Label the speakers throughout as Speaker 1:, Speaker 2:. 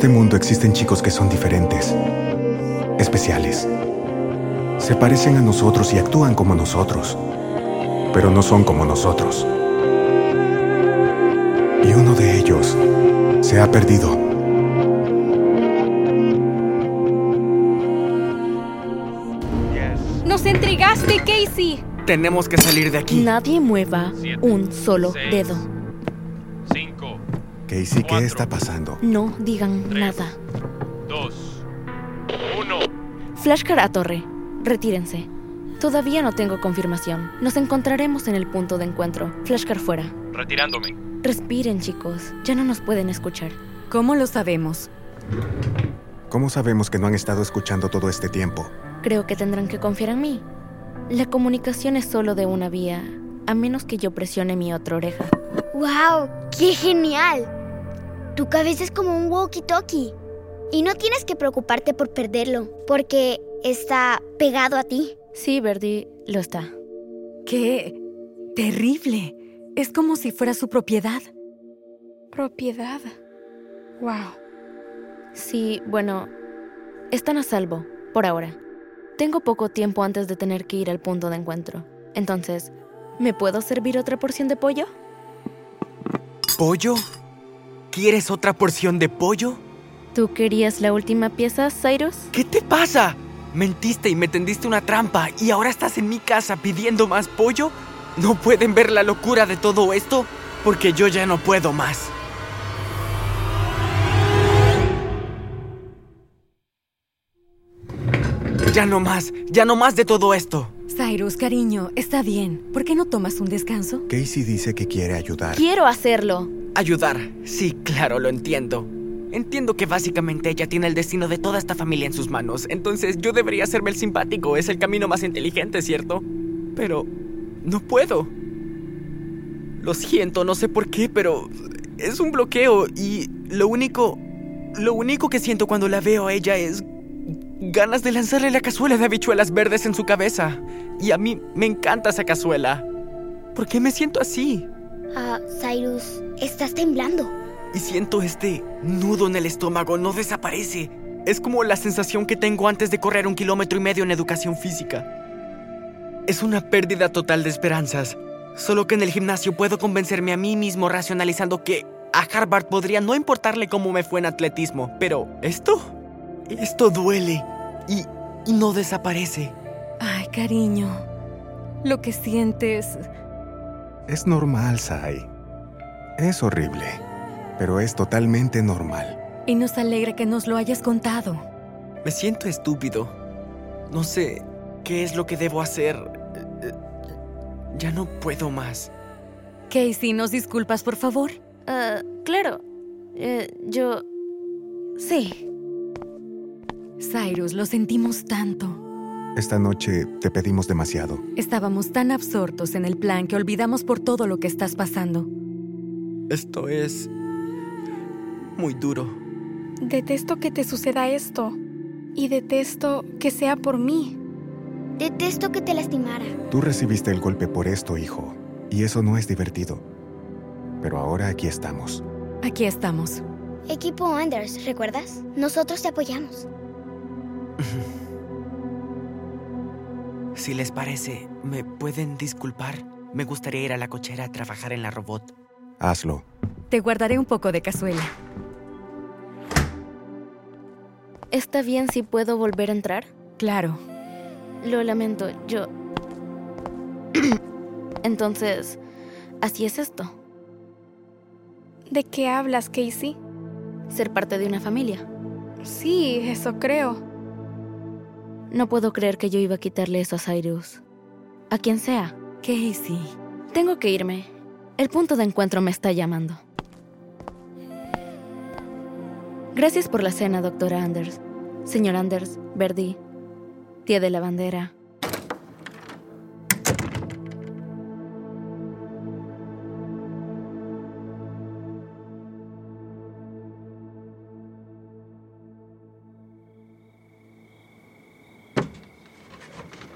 Speaker 1: este mundo existen chicos que son diferentes, especiales. Se parecen a nosotros y actúan como nosotros, pero no son como nosotros. Y uno de ellos se ha perdido.
Speaker 2: ¡Nos intrigaste, Casey!
Speaker 3: Tenemos que salir de aquí.
Speaker 4: Nadie mueva un solo
Speaker 5: seis,
Speaker 4: dedo.
Speaker 5: 5,
Speaker 1: Casey, ¿qué está pasando?
Speaker 4: No digan
Speaker 5: Tres.
Speaker 4: nada.
Speaker 5: 2, 1.
Speaker 4: Flashcar a torre. Retírense. Todavía no tengo confirmación. Nos encontraremos en el punto de encuentro. Flashcar fuera.
Speaker 5: Retirándome.
Speaker 4: Respiren, chicos. Ya no nos pueden escuchar.
Speaker 6: ¿Cómo lo sabemos?
Speaker 1: ¿Cómo sabemos que no han estado escuchando todo este tiempo?
Speaker 4: Creo que tendrán que confiar en mí. La comunicación es solo de una vía, a menos que yo presione mi otra oreja.
Speaker 7: ¡Wow! ¡Qué genial! Tu cabeza es como un walkie-talkie. Y no tienes que preocuparte por perderlo, porque está pegado a ti.
Speaker 4: Sí, Verdi, lo está.
Speaker 6: ¡Qué terrible! Es como si fuera su propiedad.
Speaker 2: Propiedad. Wow.
Speaker 4: Sí, bueno, están a salvo, por ahora. Tengo poco tiempo antes de tener que ir al punto de encuentro. Entonces, ¿me puedo servir otra porción de pollo?
Speaker 3: ¿Pollo? ¿Quieres otra porción de pollo?
Speaker 4: ¿Tú querías la última pieza, Cyrus?
Speaker 3: ¿Qué te pasa? Mentiste y me tendiste una trampa y ahora estás en mi casa pidiendo más pollo. ¿No pueden ver la locura de todo esto? Porque yo ya no puedo más. Ya no más, ya no más de todo esto.
Speaker 6: Cyrus, cariño, está bien. ¿Por qué no tomas un descanso?
Speaker 1: Casey dice que quiere ayudar.
Speaker 4: Quiero hacerlo.
Speaker 3: Ayudar. Sí, claro, lo entiendo. Entiendo que básicamente ella tiene el destino de toda esta familia en sus manos, entonces yo debería hacerme el simpático, es el camino más inteligente, ¿cierto? Pero no puedo. Lo siento, no sé por qué, pero es un bloqueo y lo único... Lo único que siento cuando la veo a ella es ganas de lanzarle la cazuela de habichuelas verdes en su cabeza. Y a mí me encanta esa cazuela. ¿Por qué me siento así?
Speaker 7: Ah, Cyrus, estás temblando.
Speaker 3: Y siento este nudo en el estómago, no desaparece. Es como la sensación que tengo antes de correr un kilómetro y medio en educación física. Es una pérdida total de esperanzas. Solo que en el gimnasio puedo convencerme a mí mismo racionalizando que a Harvard podría no importarle cómo me fue en atletismo. Pero esto, esto duele y, y no desaparece.
Speaker 6: Ay, cariño. Lo que sientes...
Speaker 1: Es normal, Sai. Es horrible, pero es totalmente normal.
Speaker 6: Y nos alegra que nos lo hayas contado.
Speaker 3: Me siento estúpido. No sé qué es lo que debo hacer. Ya no puedo más.
Speaker 6: Casey, ¿nos disculpas, por favor?
Speaker 4: Ah, claro. Eh, yo... Sí.
Speaker 6: Cyrus, lo sentimos tanto.
Speaker 1: Esta noche te pedimos demasiado.
Speaker 6: Estábamos tan absortos en el plan que olvidamos por todo lo que estás pasando.
Speaker 3: Esto es muy duro.
Speaker 2: Detesto que te suceda esto. Y detesto que sea por mí.
Speaker 7: Detesto que te lastimara.
Speaker 1: Tú recibiste el golpe por esto, hijo, y eso no es divertido. Pero ahora aquí estamos.
Speaker 6: Aquí estamos.
Speaker 7: Equipo Anders, ¿recuerdas? Nosotros te apoyamos.
Speaker 3: Si les parece, ¿me pueden disculpar? Me gustaría ir a la cochera a trabajar en la robot.
Speaker 1: Hazlo.
Speaker 6: Te guardaré un poco de cazuela.
Speaker 4: ¿Está bien si puedo volver a entrar?
Speaker 6: Claro.
Speaker 4: Lo lamento, yo... Entonces, así es esto,
Speaker 2: ¿De qué hablas, Casey?
Speaker 4: ser parte de una familia.
Speaker 2: Sí, eso creo.
Speaker 4: No puedo creer que yo iba a quitarle eso a Cyrus. A quien sea.
Speaker 6: Casey.
Speaker 4: Tengo que irme. El punto de encuentro me está llamando. Gracias por la cena, doctora Anders. Señor Anders, Verdi, tía de la bandera.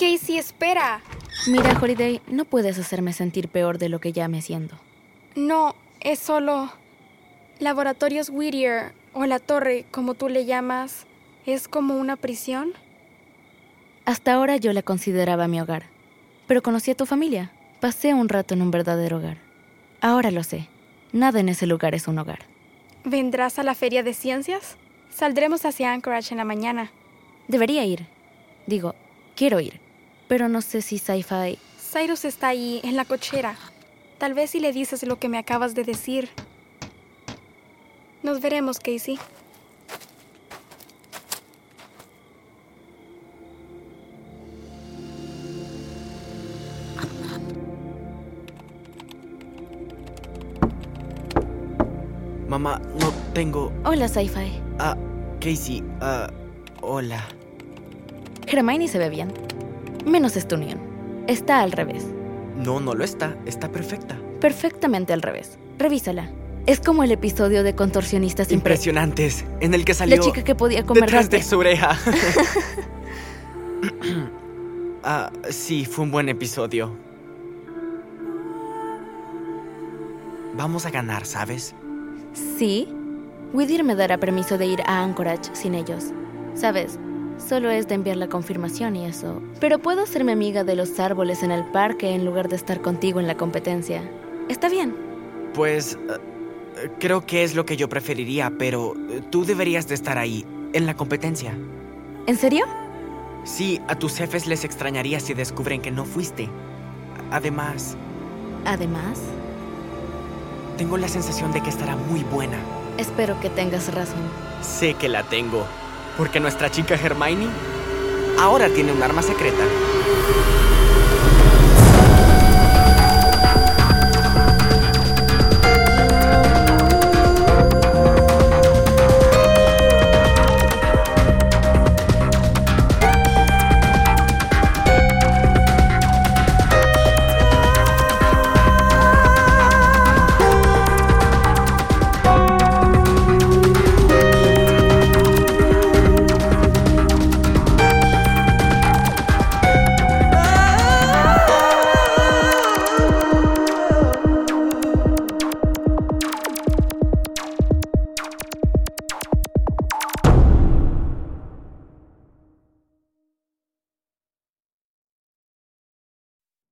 Speaker 2: Casey, espera.
Speaker 4: Mira, Holiday, no puedes hacerme sentir peor de lo que ya me siento.
Speaker 2: No, es solo... Laboratorios Whittier o la torre, como tú le llamas, es como una prisión?
Speaker 4: Hasta ahora yo la consideraba mi hogar. Pero conocí a tu familia. Pasé un rato en un verdadero hogar. Ahora lo sé. Nada en ese lugar es un hogar.
Speaker 2: ¿Vendrás a la feria de ciencias? Saldremos hacia Anchorage en la mañana.
Speaker 4: Debería ir. Digo, quiero ir. Pero no sé si Sci-Fi...
Speaker 2: Cyrus está ahí, en la cochera. Tal vez si le dices lo que me acabas de decir. Nos veremos, Casey.
Speaker 3: Mamá, no tengo...
Speaker 4: Hola, Sci-Fi.
Speaker 3: Ah, Casey, ah, hola.
Speaker 4: Hermione se ve bien. Menos Stunion. Está al revés.
Speaker 3: No, no lo está. Está perfecta.
Speaker 4: Perfectamente al revés. Revísala. Es como el episodio de Contorsionistas impre-
Speaker 3: Impresionantes, en el que salió
Speaker 4: La chica que podía comer
Speaker 3: detrás de su oreja. ah, sí, fue un buen episodio. Vamos a ganar, ¿sabes?
Speaker 4: Sí. Whittier me dará permiso de ir a Anchorage sin ellos. Sabes, solo es de enviar la confirmación y eso. Pero puedo hacerme amiga de los árboles en el parque en lugar de estar contigo en la competencia. Está bien.
Speaker 3: Pues eh, creo que es lo que yo preferiría, pero eh, tú deberías de estar ahí, en la competencia.
Speaker 4: ¿En serio?
Speaker 3: Sí, a tus jefes les extrañaría si descubren que no fuiste. Además,
Speaker 4: Además,
Speaker 3: tengo la sensación de que estará muy buena.
Speaker 4: espero que tengas razón.
Speaker 3: Sé que la tengo, porque nuestra chica Hermione ahora tiene un arma secreta.